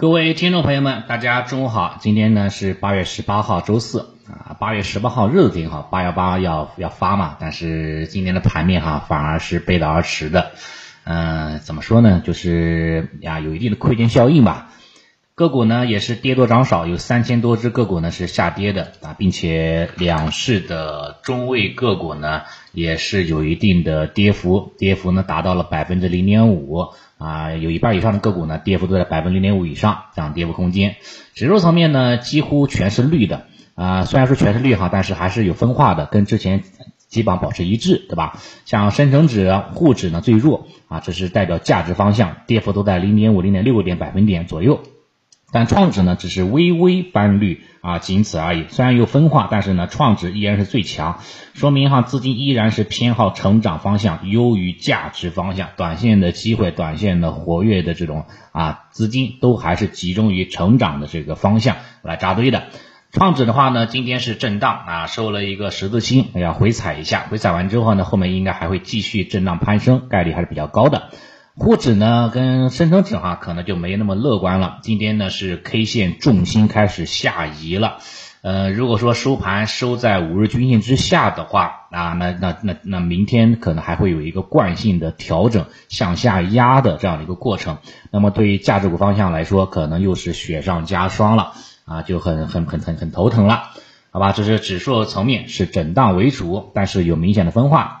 各位听众朋友们，大家中午好。今天呢是八月十八号，周四啊。八月十八号日子挺好，八幺八要要发嘛。但是今天的盘面哈，反而是背道而驰的。嗯，怎么说呢？就是呀，有一定的亏钱效应吧。个股呢也是跌多涨少，有三千多只个股呢是下跌的啊，并且两市的中位个股呢也是有一定的跌幅，跌幅呢达到了百分之零点五。啊，有一半以上的个股呢，跌幅都在百分之零点五以上，这样跌幅空间。指数层面呢，几乎全是绿的啊，虽然说全是绿哈，但是还是有分化的，跟之前基本上保持一致，对吧？像深成指、沪指呢最弱啊，这是代表价值方向，跌幅都在零点五、零点六个点百分点左右。但创指呢，只是微微翻绿啊，仅此而已。虽然有分化，但是呢，创指依然是最强，说明哈资金依然是偏好成长方向，优于价值方向。短线的机会，短线的活跃的这种啊资金，都还是集中于成长的这个方向来扎堆的。创指的话呢，今天是震荡啊，收了一个十字星，要回踩一下，回踩完之后呢，后面应该还会继续震荡攀升，概率还是比较高的。沪指呢跟深成指哈可能就没那么乐观了，今天呢是 K 线重心开始下移了，呃如果说收盘收在五日均线之下的话啊，那那那那明天可能还会有一个惯性的调整向下压的这样的一个过程，那么对于价值股方向来说，可能又是雪上加霜了。啊，就很很很很很头疼了，好吧，这是指数层面是震荡为主，但是有明显的分化。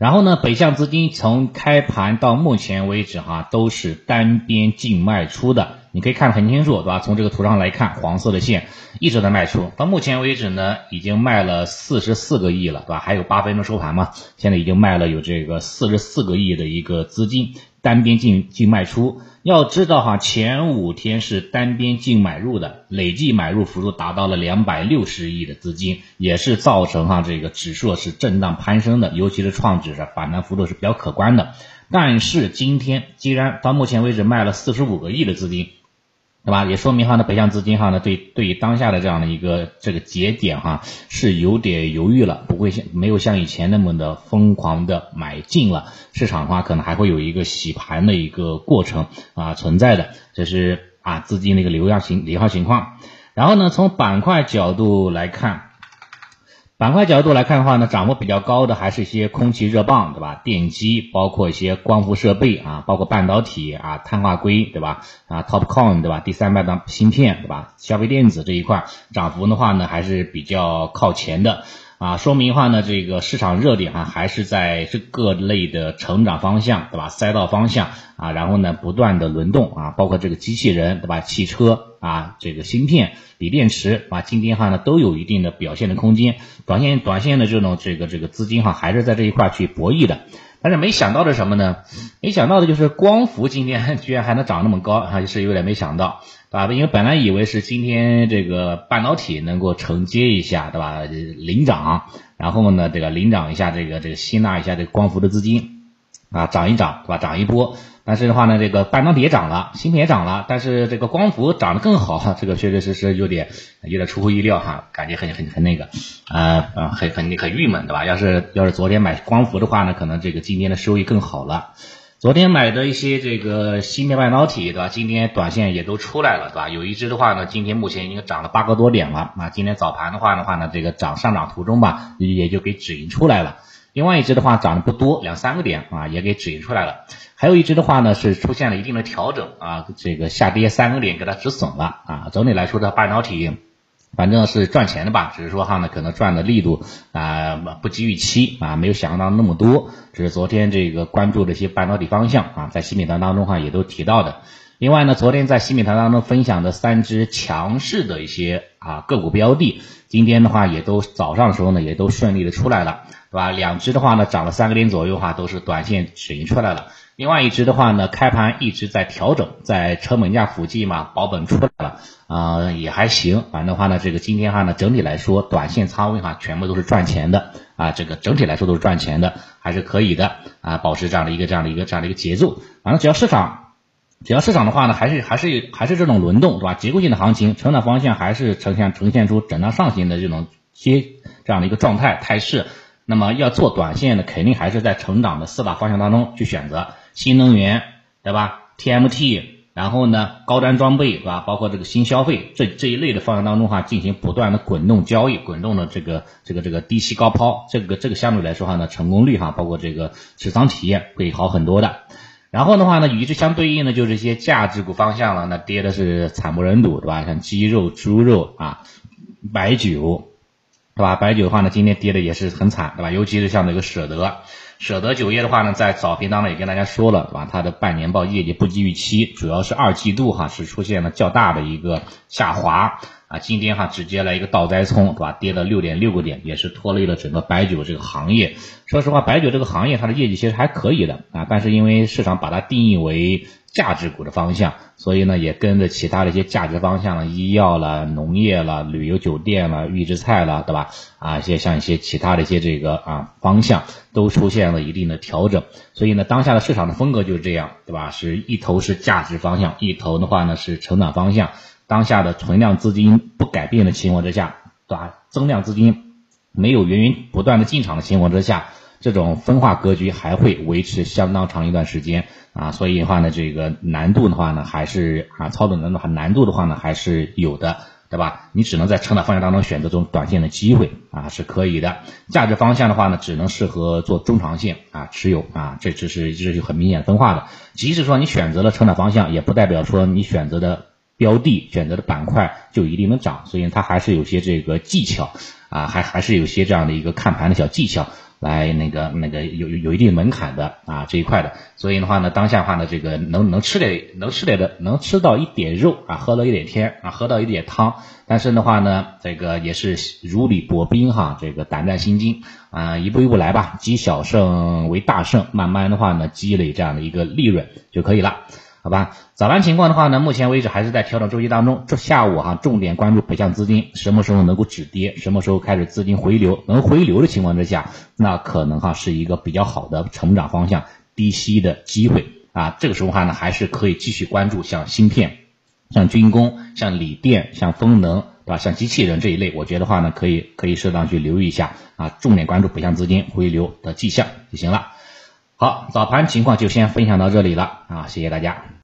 然后呢，北向资金从开盘到目前为止哈，都是单边净卖出的，你可以看得很清楚，对吧？从这个图上来看，黄色的线一直在卖出，到目前为止呢，已经卖了四十四个亿了，对吧？还有八分钟收盘嘛，现在已经卖了有这个四十四个亿的一个资金。单边净净卖出，要知道哈，前五天是单边净买入的，累计买入幅度达到了两百六十亿的资金，也是造成哈这个指数是震荡攀升的，尤其是创指的反弹幅度是比较可观的。但是今天既然到目前为止卖了四十五个亿的资金。对吧？也说明哈，那北向资金哈呢，对对于当下的这样的一个这个节点哈，是有点犹豫了，不会像没有像以前那么的疯狂的买进了。市场的话，可能还会有一个洗盘的一个过程啊存在的，这是啊资金的一个流量情流向情况。然后呢，从板块角度来看。板块角度来看的话呢，涨幅比较高的还是一些空气热棒，对吧？电机，包括一些光伏设备啊，包括半导体啊，碳化硅，对吧？啊，TOPCon，对吧？第三代的芯片，对吧？消费电子这一块涨幅的话呢，还是比较靠前的。啊，说明话呢，这个市场热点哈还是在这各类的成长方向，对吧？赛道方向啊，然后呢不断的轮动啊，包括这个机器人，对吧？汽车啊，这个芯片、锂电池啊，今天哈呢都有一定的表现的空间。短线、短线的这种这个这个资金哈，还是在这一块去博弈的。但是没想到的什么呢？没想到的就是光伏今天 居然还能涨那么高，还是有点没想到。对吧？因为本来以为是今天这个半导体能够承接一下，对吧？领涨，然后呢，这个领涨一下，这个这个吸纳一下这个光伏的资金，啊，涨一涨，对吧？涨一波。但是的话呢，这个半导体也涨了，芯片也涨了，但是这个光伏涨得更好，这个确确实实有点有点出乎意料哈，感觉很很很那个，呃呃，很很很郁闷，对吧？要是要是昨天买光伏的话呢，可能这个今天的收益更好了。昨天买的一些这个芯片半导体，对吧？今天短线也都出来了，对吧？有一只的话呢，今天目前已经涨了八个多点了。啊，今天早盘的话的话呢，这个涨上涨途中吧，也就给止盈出来了。另外一只的话涨得不多，两三个点啊，也给止盈出来了。还有一只的话呢，是出现了一定的调整啊，这个下跌三个点给它止损了啊。总体来说的半导体。反正是赚钱的吧，只是说哈呢，可能赚的力度啊不及预期啊，没有想象到那么多。只是昨天这个关注的一些半导体方向啊，在新品团当中哈也都提到的。另外呢，昨天在新品团当中分享的三只强势的一些啊个股标的，今天的话也都早上的时候呢也都顺利的出来了，对吧？两只的话呢涨了三个点左右哈，都是短线止盈出来了。另外一只的话呢，开盘一直在调整，在成本价附近嘛，保本出来了，啊，也还行。反正的话呢，这个今天哈呢，整体来说，短线仓位哈，全部都是赚钱的，啊，这个整体来说都是赚钱的，还是可以的，啊，保持这样的一个这样的一个这样的一个节奏。反正只要市场，只要市场的话呢，还是还是还是这种轮动，对吧？结构性的行情，成长方向还是呈现呈现出震荡上行的这种阶这样的一个状态态势。那么要做短线的，肯定还是在成长的四大方向当中去选择。新能源，对吧？TMT 然后呢，高端装备是吧？包括这个新消费这这一类的方向当中哈，进行不断的滚动交易，滚动的这个这个这个低吸高抛，这个这个相对来说哈呢，成功率哈，包括这个持仓体验会好很多的。然后的话呢，与之相对应的就是一些价值股方向了，那跌的是惨不忍睹，对吧？像鸡肉、猪肉啊，白酒，对吧？白酒的话呢，今天跌的也是很惨，对吧？尤其是像那个舍得。舍得酒业的话呢，在早评当中也跟大家说了，对吧？它的半年报业绩不及预期，主要是二季度哈是出现了较大的一个下滑啊，今天哈直接来一个倒栽葱，对吧？跌了六点六个点，也是拖累了整个白酒这个行业。说实话，白酒这个行业它的业绩其实还可以的啊，但是因为市场把它定义为价值股的方向，所以呢也跟着其他的一些价值方向了，医药了、农业了、旅游酒店了、预制菜了，对吧？啊，一些像一些其他的一些这个啊方向都出现了一定的调整，所以呢，当下的市场的风格就是这样，对吧？是一头是价值方向，一头的话呢是成长方向。当下的存量资金不改变的情况之下，对吧？增量资金没有源源不断的进场的情况之下。这种分化格局还会维持相当长一段时间啊，所以的话呢，这个难度的话呢，还是啊操作难度难度的话呢，还是有的，对吧？你只能在成长方向当中选择这种短线的机会啊，是可以的。价值方向的话呢，只能适合做中长线啊持有啊，这只是这是很明显分化的。即使说你选择了成长方向，也不代表说你选择的标的、选择的板块就一定能涨，所以它还是有些这个技巧啊，还还是有些这样的一个看盘的小技巧。来那个那个有有一定门槛的啊这一块的，所以的话呢，当下的话呢，这个能能吃点能吃点的能吃到一点肉啊，喝到一点天啊，喝到一点汤，但是的话呢，这个也是如履薄冰哈，这个胆战心惊啊，一步一步来吧，积小胜为大胜，慢慢的话呢，积累这样的一个利润就可以了。好吧，早盘情况的话呢，目前为止还是在调整周期当中。这下午哈，重点关注北向资金什么时候能够止跌，什么时候开始资金回流，能回流的情况之下，那可能哈是一个比较好的成长方向，低吸的机会啊。这个时候话呢，还是可以继续关注像芯片、像军工、像锂电、像风能，对吧？像机器人这一类，我觉得话呢，可以可以适当去留意一下啊，重点关注北向资金回流的迹象就行了。好，早盘情况就先分享到这里了啊，谢谢大家。